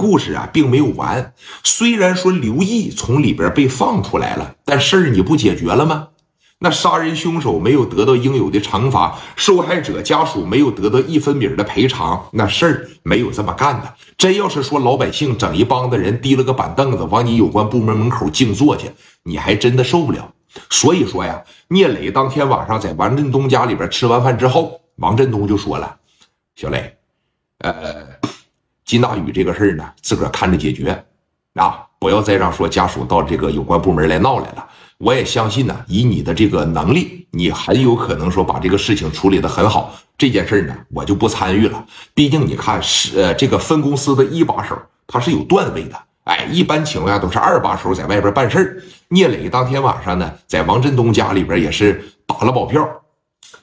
故事啊，并没有完。虽然说刘毅从里边被放出来了，但事儿你不解决了吗？那杀人凶手没有得到应有的惩罚，受害者家属没有得到一分米的赔偿，那事儿没有这么干的。真要是说老百姓整一帮子人提了个板凳子往你有关部门门口静坐去，你还真的受不了。所以说呀，聂磊当天晚上在王振东家里边吃完饭之后，王振东就说了：“小磊，呃，金大宇这个事儿呢，自个儿看着解决，啊，不要再让说家属到这个有关部门来闹来了。”我也相信呢，以你的这个能力，你很有可能说把这个事情处理的很好。这件事呢，我就不参与了。毕竟你看，是呃，这个分公司的一把手他是有段位的。哎，一般情况下都是二把手在外边办事聂磊当天晚上呢，在王振东家里边也是打了保票。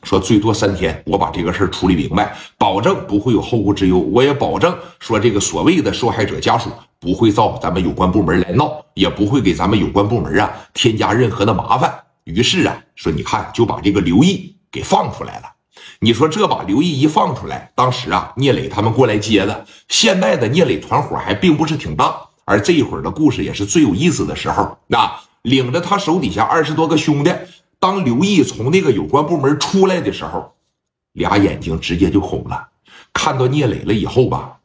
说最多三天，我把这个事处理明白，保证不会有后顾之忧。我也保证说，这个所谓的受害者家属不会造咱们有关部门来闹，也不会给咱们有关部门啊添加任何的麻烦。于是啊，说你看就把这个刘毅给放出来了。你说这把刘毅一放出来，当时啊，聂磊他们过来接的。现在的聂磊团伙还并不是挺大，而这一会儿的故事也是最有意思的时候。那领着他手底下二十多个兄弟。当刘毅从那个有关部门出来的时候，俩眼睛直接就红了。看到聂磊了以后吧，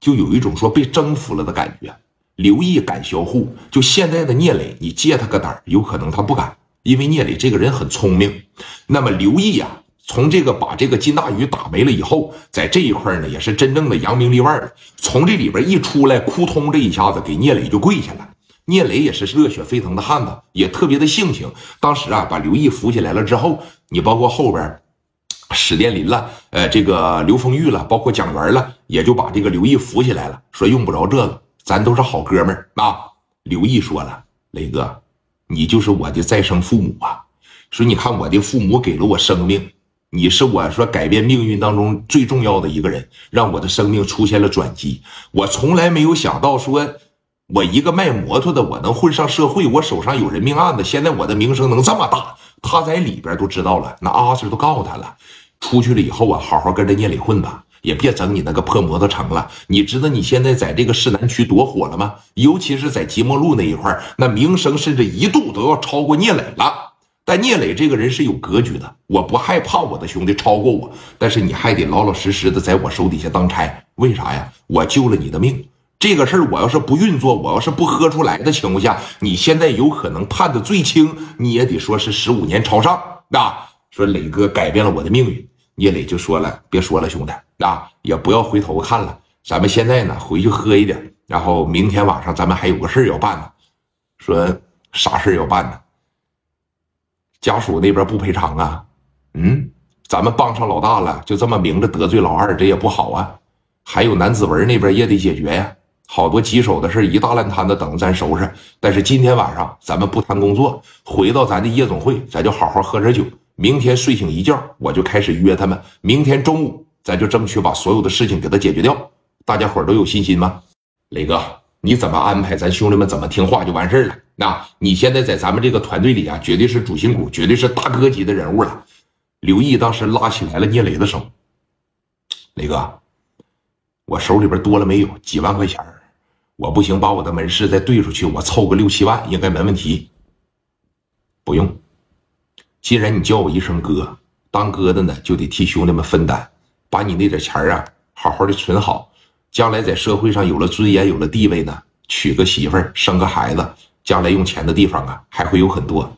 就有一种说被征服了的感觉。刘毅敢销户，就现在的聂磊，你借他个胆有可能他不敢，因为聂磊这个人很聪明。那么刘毅呀，从这个把这个金大宇打没了以后，在这一块呢，也是真正的扬名立万了。从这里边一出来，扑通这一下子给聂磊就跪下了。聂磊也是热血沸腾的汉子，也特别的性情。当时啊，把刘毅扶起来了之后，你包括后边史殿林了，呃，这个刘丰玉了，包括蒋元了，也就把这个刘毅扶起来了，说用不着这个，咱都是好哥们儿啊。刘毅说了：“磊哥，你就是我的再生父母啊！说你看我的父母给了我生命，你是我说改变命运当中最重要的一个人，让我的生命出现了转机。我从来没有想到说。”我一个卖摩托的，我能混上社会，我手上有人命案子，现在我的名声能这么大，他在里边都知道了，那阿 Sir 都告诉他了。出去了以后啊，好好跟着聂磊混吧，也别整你那个破摩托城了。你知道你现在在这个市南区多火了吗？尤其是在即墨路那一块那名声甚至一度都要超过聂磊了。但聂磊这个人是有格局的，我不害怕我的兄弟超过我，但是你还得老老实实的在我手底下当差。为啥呀？我救了你的命。这个事儿，我要是不运作，我要是不喝出来的情况下，你现在有可能判的最轻，你也得说是十五年朝上。那说磊哥改变了我的命运，聂磊就说了，别说了，兄弟啊，也不要回头看了，咱们现在呢回去喝一点，然后明天晚上咱们还有个事儿要办呢。说啥事儿要办呢？家属那边不赔偿啊？嗯，咱们帮上老大了，就这么明着得罪老二，这也不好啊。还有南子文那边也得解决呀。好多棘手的事一大烂摊子等着咱收拾。但是今天晚上咱们不谈工作，回到咱的夜总会，咱就好好喝点酒。明天睡醒一觉，我就开始约他们。明天中午，咱就争取把所有的事情给他解决掉。大家伙都有信心吗？磊哥，你怎么安排，咱兄弟们怎么听话就完事了。那你现在在咱们这个团队里啊，绝对是主心骨，绝对是大哥级的人物了。刘毅当时拉起来了聂磊的手，磊哥，我手里边多了没有几万块钱我不行，把我的门市再兑出去，我凑个六七万应该没问题。不用，既然你叫我一声哥，当哥的呢就得替兄弟们分担，把你那点钱啊好好的存好，将来在社会上有了尊严、有了地位呢，娶个媳妇儿、生个孩子，将来用钱的地方啊还会有很多。